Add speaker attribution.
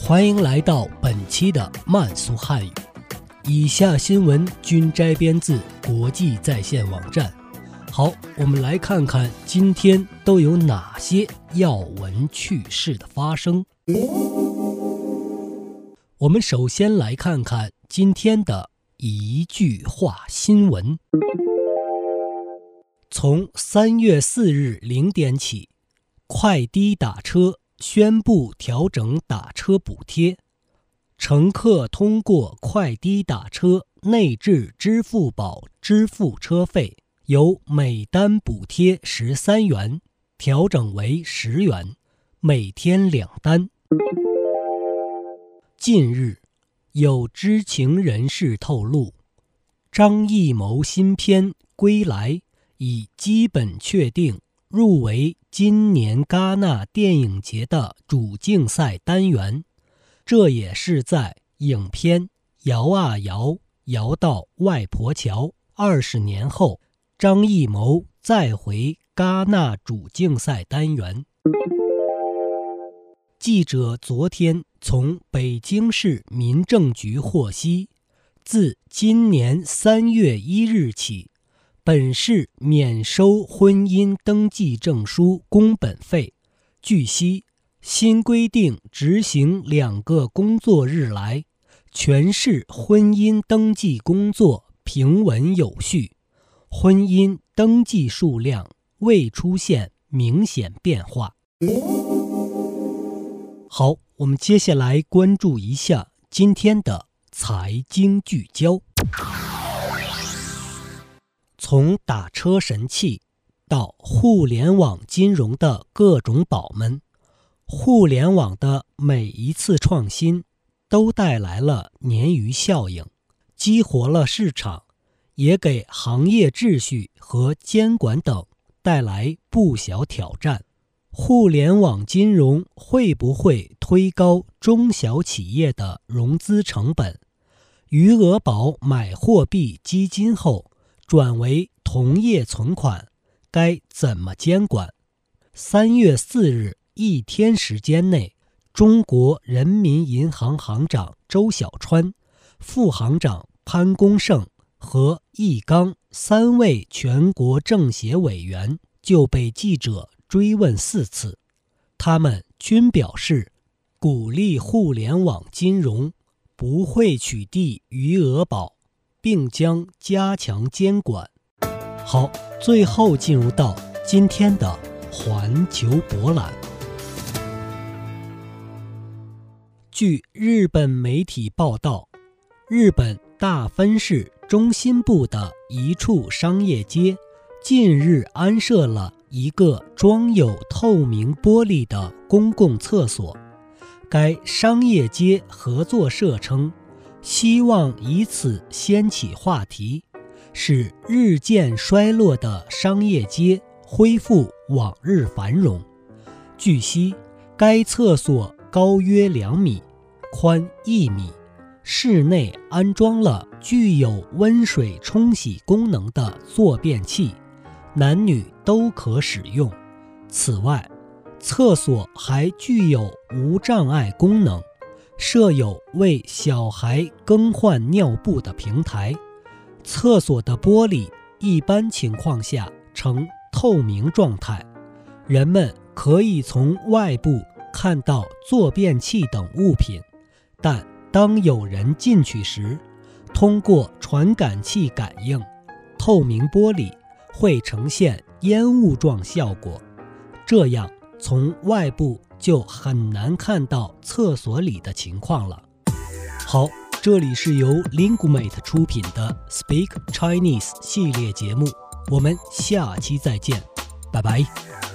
Speaker 1: 欢迎来到本期的慢速汉语。以下新闻均摘编自国际在线网站。好，我们来看看今天都有哪些要闻趣事的发生。我们首先来看看今天的一句话新闻：从三月四日零点起。快滴打车宣布调整打车补贴，乘客通过快滴打车内置支付宝支付车费，由每单补贴十三元调整为十元，每天两单。近日，有知情人士透露，张艺谋新片《归来》已基本确定。入围今年戛纳电影节的主竞赛单元，这也是在影片《摇啊摇，摇到外婆桥》二十年后，张艺谋再回戛纳主竞赛单元。记者昨天从北京市民政局获悉，自今年三月一日起。本市免收婚姻登记证书工本费。据悉，新规定执行两个工作日来，全市婚姻登记工作平稳有序，婚姻登记数量未出现明显变化。好，我们接下来关注一下今天的财经聚焦。从打车神器到互联网金融的各种宝们，互联网的每一次创新都带来了鲶鱼效应，激活了市场，也给行业秩序和监管等带来不小挑战。互联网金融会不会推高中小企业的融资成本？余额宝买货币基金后。转为同业存款，该怎么监管？三月四日一天时间内，中国人民银行行长周小川、副行长潘功胜和易纲三位全国政协委员就被记者追问四次，他们均表示鼓励互联网金融，不会取缔余额宝。并将加强监管。好，最后进入到今天的环球博览。据日本媒体报道，日本大分市中心部的一处商业街近日安设了一个装有透明玻璃的公共厕所。该商业街合作社称。希望以此掀起话题，使日渐衰落的商业街恢复往日繁荣。据悉，该厕所高约两米，宽一米，室内安装了具有温水冲洗功能的坐便器，男女都可使用。此外，厕所还具有无障碍功能。设有为小孩更换尿布的平台，厕所的玻璃一般情况下呈透明状态，人们可以从外部看到坐便器等物品，但当有人进去时，通过传感器感应，透明玻璃会呈现烟雾状效果，这样从外部。就很难看到厕所里的情况了。好，这里是由 Linguamate 出品的 Speak Chinese 系列节目，我们下期再见，拜拜。